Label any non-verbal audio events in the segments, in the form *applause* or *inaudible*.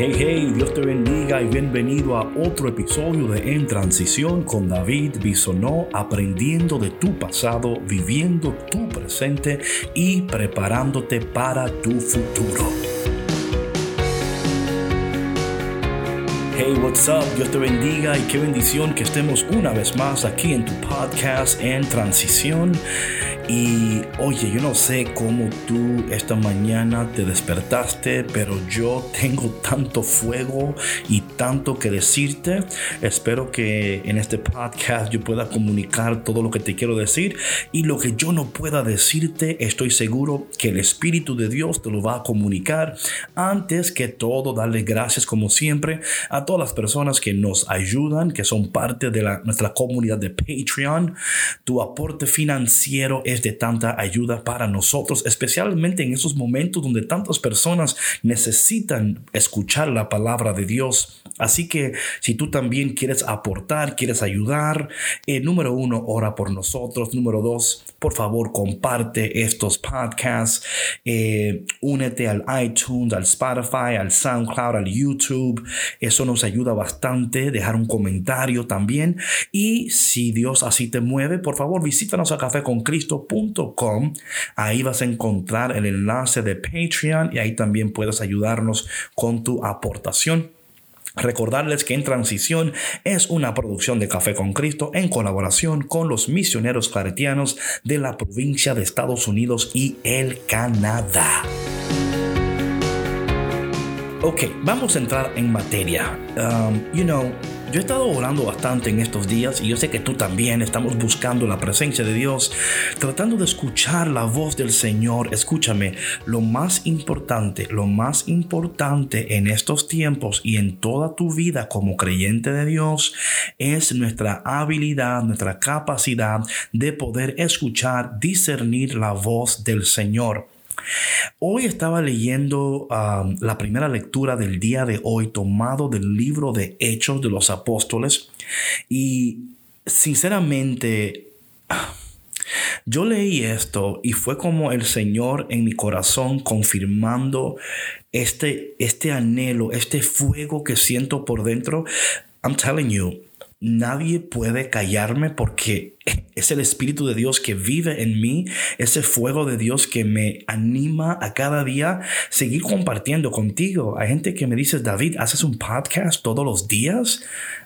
Hey, hey, Dios te bendiga y bienvenido a otro episodio de En Transición con David Bisonó, aprendiendo de tu pasado, viviendo tu presente y preparándote para tu futuro. Hey, what's up? Dios te bendiga y qué bendición que estemos una vez más aquí en tu podcast En Transición. Y oye, yo no sé cómo tú esta mañana te despertaste, pero yo *laughs* tengo tanto fuego y tanto que decirte. Espero que en este podcast yo pueda comunicar todo lo que te quiero decir y lo que yo no pueda decirte, estoy seguro que el Espíritu de Dios te lo va a comunicar. Antes que todo, darle gracias como siempre a todas las personas que nos ayudan, que son parte de la, nuestra comunidad de Patreon. Tu aporte financiero es de tanta ayuda para nosotros, especialmente en esos momentos donde tantas personas necesitan escuchar la palabra de Dios. Así que si tú también quieres aportar, quieres ayudar, eh, número uno, ora por nosotros. Número dos, por favor, comparte estos podcasts. Eh, únete al iTunes, al Spotify, al SoundCloud, al YouTube. Eso nos ayuda bastante. Dejar un comentario también. Y si Dios así te mueve, por favor, visítanos a caféconcristo.com. Ahí vas a encontrar el enlace de Patreon y ahí también puedes ayudarnos con tu aportación. Recordarles que En Transición es una producción de Café con Cristo en colaboración con los misioneros claretianos de la provincia de Estados Unidos y el Canadá. Ok, vamos a entrar en materia. Um, you know, yo he estado orando bastante en estos días y yo sé que tú también estamos buscando la presencia de Dios, tratando de escuchar la voz del Señor. Escúchame, lo más importante, lo más importante en estos tiempos y en toda tu vida como creyente de Dios es nuestra habilidad, nuestra capacidad de poder escuchar, discernir la voz del Señor. Hoy estaba leyendo um, la primera lectura del día de hoy tomado del libro de Hechos de los Apóstoles y sinceramente *sighs* yo leí esto y fue como el Señor en mi corazón confirmando este, este anhelo, este fuego que siento por dentro. I'm telling you, Nadie puede callarme porque *laughs* es el Espíritu de Dios que vive en mí, ese fuego de Dios que me anima a cada día seguir compartiendo contigo. Hay gente que me dice, David, ¿haces un podcast todos los días?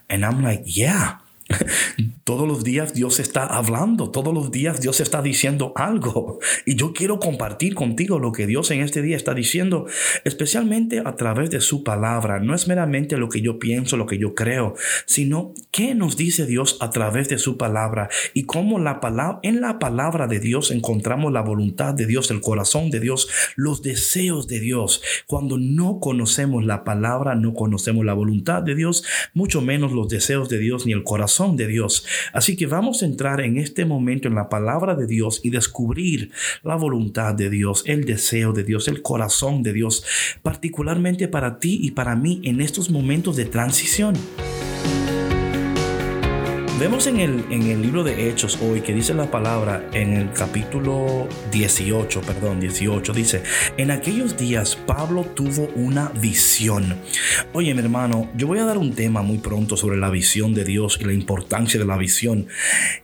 And I'm like, yeah. *laughs* Todos los días Dios está hablando, todos los días Dios está diciendo algo. Y yo quiero compartir contigo lo que Dios en este día está diciendo, especialmente a través de su palabra. No es meramente lo que yo pienso, lo que yo creo, sino qué nos dice Dios a través de su palabra y cómo la palabra, en la palabra de Dios encontramos la voluntad de Dios, el corazón de Dios, los deseos de Dios. Cuando no conocemos la palabra, no conocemos la voluntad de Dios, mucho menos los deseos de Dios ni el corazón de Dios. Así que vamos a entrar en este momento en la palabra de Dios y descubrir la voluntad de Dios, el deseo de Dios, el corazón de Dios, particularmente para ti y para mí en estos momentos de transición. Vemos en el, en el libro de Hechos hoy que dice la palabra en el capítulo 18, perdón, 18, dice, en aquellos días Pablo tuvo una visión. Oye, mi hermano, yo voy a dar un tema muy pronto sobre la visión de Dios y la importancia de la visión.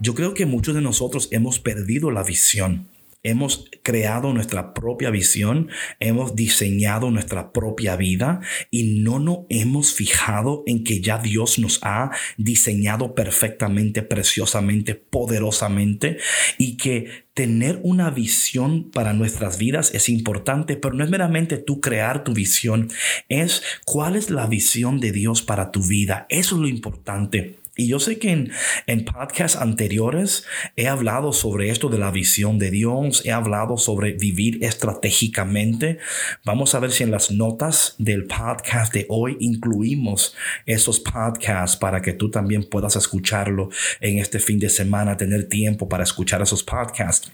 Yo creo que muchos de nosotros hemos perdido la visión. Hemos creado nuestra propia visión, hemos diseñado nuestra propia vida y no nos hemos fijado en que ya Dios nos ha diseñado perfectamente, preciosamente, poderosamente y que tener una visión para nuestras vidas es importante, pero no es meramente tú crear tu visión, es cuál es la visión de Dios para tu vida. Eso es lo importante. Y yo sé que en, en podcasts anteriores he hablado sobre esto de la visión de Dios, he hablado sobre vivir estratégicamente. Vamos a ver si en las notas del podcast de hoy incluimos esos podcasts para que tú también puedas escucharlo en este fin de semana, tener tiempo para escuchar esos podcasts.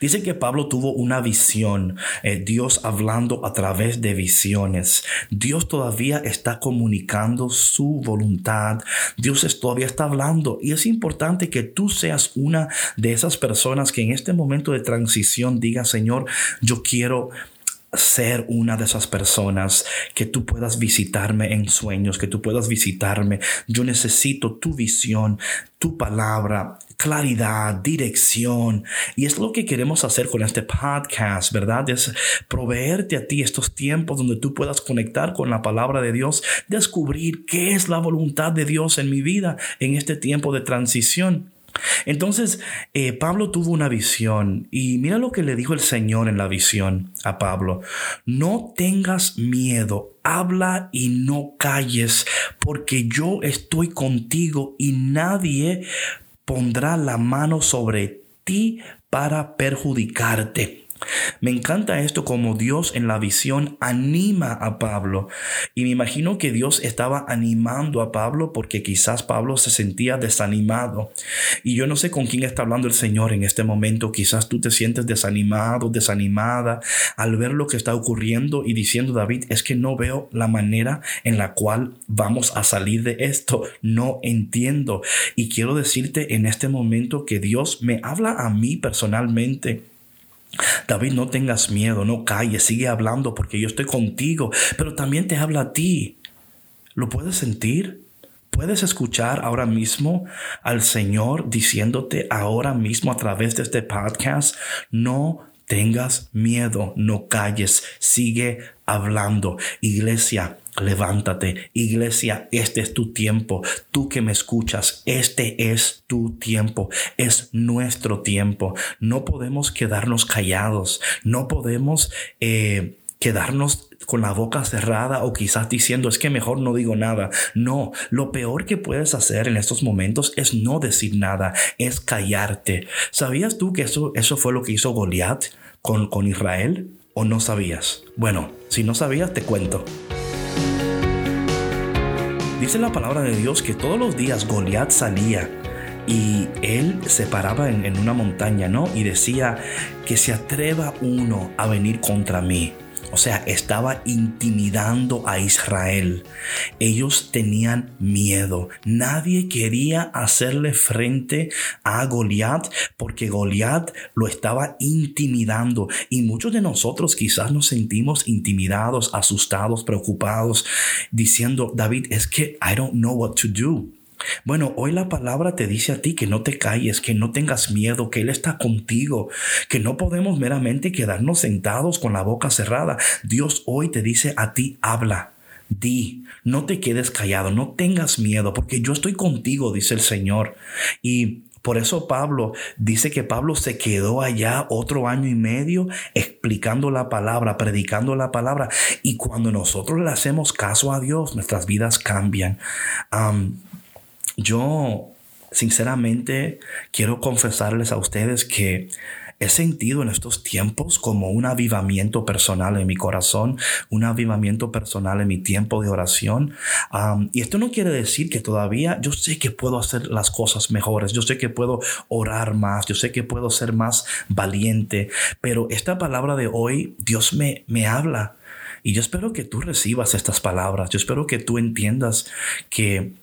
Dice que Pablo tuvo una visión, eh, Dios hablando a través de visiones. Dios todavía está comunicando su voluntad. Dios todavía está hablando. Y es importante que tú seas una de esas personas que en este momento de transición diga, Señor, yo quiero ser una de esas personas que tú puedas visitarme en sueños, que tú puedas visitarme. Yo necesito tu visión, tu palabra, claridad, dirección. Y es lo que queremos hacer con este podcast, ¿verdad? Es proveerte a ti estos tiempos donde tú puedas conectar con la palabra de Dios, descubrir qué es la voluntad de Dios en mi vida en este tiempo de transición. Entonces, eh, Pablo tuvo una visión y mira lo que le dijo el Señor en la visión a Pablo. No tengas miedo, habla y no calles, porque yo estoy contigo y nadie pondrá la mano sobre ti para perjudicarte. Me encanta esto como Dios en la visión anima a Pablo. Y me imagino que Dios estaba animando a Pablo porque quizás Pablo se sentía desanimado. Y yo no sé con quién está hablando el Señor en este momento. Quizás tú te sientes desanimado, desanimada al ver lo que está ocurriendo y diciendo, David, es que no veo la manera en la cual vamos a salir de esto. No entiendo. Y quiero decirte en este momento que Dios me habla a mí personalmente David, no tengas miedo, no calles, sigue hablando porque yo estoy contigo, pero también te habla a ti. ¿Lo puedes sentir? ¿Puedes escuchar ahora mismo al Señor diciéndote ahora mismo a través de este podcast? No tengas miedo, no calles, sigue hablando. Iglesia, Levántate, iglesia, este es tu tiempo. Tú que me escuchas, este es tu tiempo, es nuestro tiempo. No podemos quedarnos callados, no podemos eh, quedarnos con la boca cerrada o quizás diciendo es que mejor no digo nada. No, lo peor que puedes hacer en estos momentos es no decir nada, es callarte. ¿Sabías tú que eso, eso fue lo que hizo Goliat con, con Israel? ¿O no sabías? Bueno, si no sabías, te cuento. Dice la palabra de Dios que todos los días Goliat salía y él se paraba en, en, una montaña, ¿no? Y decía que se atreva uno a venir contra mí. O sea, estaba intimidando a Israel. Ellos tenían miedo. Nadie quería hacerle frente a Goliat porque Goliat lo estaba intimidando. Y muchos de nosotros quizás nos sentimos intimidados, asustados, preocupados, diciendo, David, es que I don't know what to do. Bueno, hoy la palabra te dice a ti que no te calles, que no tengas miedo, que Él está contigo, que no podemos meramente quedarnos sentados con la boca cerrada. Dios hoy te dice a ti, habla. Di, no te quedes callado, no tengas miedo, porque yo estoy contigo, dice el Señor. Y por eso Pablo dice que Pablo se quedó allá otro año y medio explicando la palabra, predicando la palabra. Y cuando nosotros le hacemos caso a Dios, nuestras vidas cambian. Yo, sinceramente, quiero confesarles a ustedes que he sentido en estos tiempos como un avivamiento personal en mi corazón, un avivamiento personal en mi tiempo de oración. y esto no quiere decir que todavía yo sé que puedo hacer las cosas mejores, yo sé que puedo orar más, yo sé que puedo ser más valiente, pero esta palabra de hoy, Dios me, me habla. Y yo espero que tú recibas estas palabras, yo espero que tú entiendas que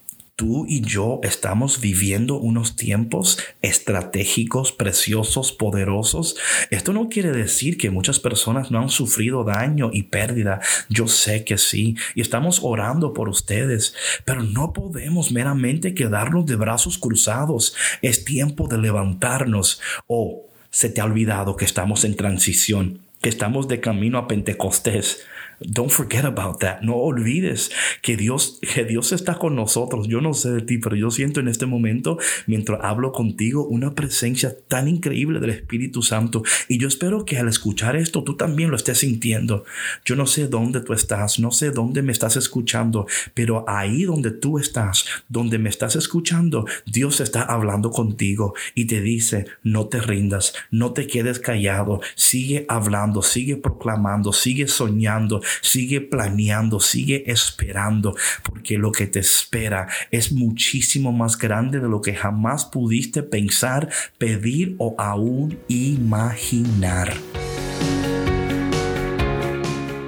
tú y yo estamos viviendo unos tiempos estratégicos, preciosos, poderosos. Esto no quiere decir que muchas personas no han sufrido daño y pérdida. Yo sé que sí. Y estamos orando por ustedes. Pero no podemos meramente quedarnos de brazos cruzados. Es tiempo de levantarnos. O oh, se te ha olvidado que estamos en transición, que estamos de camino a Pentecostés Don't forget about that. No olvides que Dios, que Dios está con nosotros. Yo no sé de ti, pero yo siento en este momento, mientras hablo contigo, una presencia tan increíble del Espíritu Santo. Y yo espero que al escuchar esto, tú también lo estés sintiendo. Yo no sé dónde tú estás, no sé dónde me estás escuchando, pero ahí donde tú estás, donde me estás escuchando, Dios está hablando contigo y te dice, no te rindas, no te quedes callado, sigue hablando, sigue proclamando, sigue soñando, sigue planeando, sigue esperando, porque lo que te espera es muchísimo más grande de lo que jamás pudiste pensar, pedir o aún imaginar.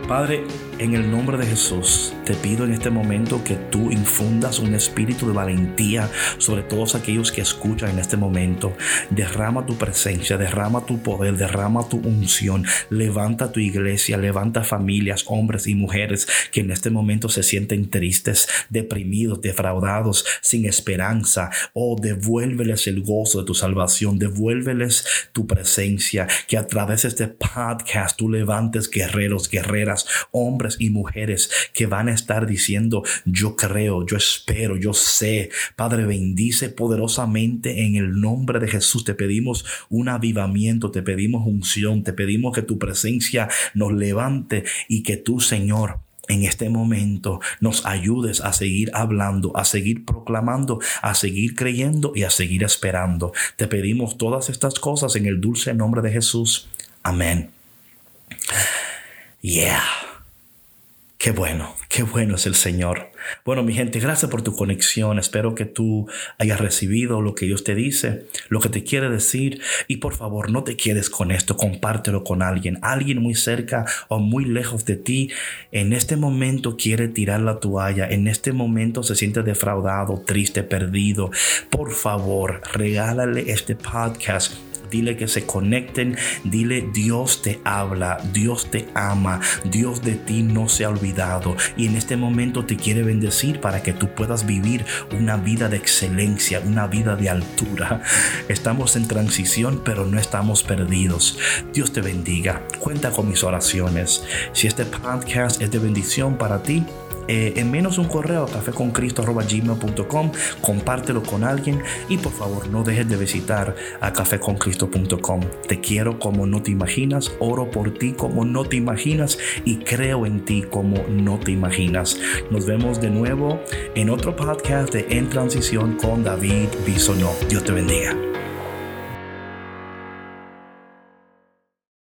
Padre, en el nombre de Jesús, te pido en este momento que tú infundas un espíritu de valentía sobre todos aquellos que escuchan en este momento. Derrama tu presencia, derrama tu poder, derrama tu unción. Levanta tu iglesia, levanta familias, hombres y mujeres que en este momento se sienten tristes, deprimidos, defraudados, sin esperanza. Oh, devuélveles el gozo de tu salvación, devuélveles tu presencia, que a través de este podcast tú levantes guerreros, guerreras, hombres y mujeres que van a estar diciendo, yo creo, yo espero, yo sé. Padre, bendice poderosamente en el nombre de Jesús. Te pedimos un avivamiento, te pedimos unción, te pedimos que tu presencia nos levante y que tú, Señor, en este momento nos ayudes a seguir hablando, a seguir proclamando, a seguir creyendo y a seguir esperando. Te pedimos todas estas cosas en el dulce nombre de Jesús. Amén. Yeah. Qué bueno, qué bueno es el Señor. Bueno, mi gente, gracias por tu conexión. Espero que tú hayas recibido lo que Dios te dice, lo que te quiere decir. Y por favor, no te quedes con esto, compártelo con alguien. Alguien muy cerca o muy lejos de ti en este momento quiere tirar la toalla. En este momento se siente defraudado, triste, perdido. Por favor, regálale este podcast dile que se conecten, dile Dios te habla, Dios te ama, Dios de ti no se ha olvidado y en este momento te quiere bendecir para que tú puedas vivir una vida de excelencia, una vida de altura. Estamos en transición, pero no estamos perdidos. Dios te bendiga. Cuenta con mis oraciones. Si este podcast es de bendición para ti, eh, en menos un correo a caféconcristo.gmail.com, compártelo con alguien y por favor no dejes de visitar a caféconcristo.com. Te quiero como no te imaginas, oro por ti como no te imaginas y creo en ti como no te imaginas. Nos vemos de nuevo en otro podcast de En Transición con David Bisonó. Dios te bendiga.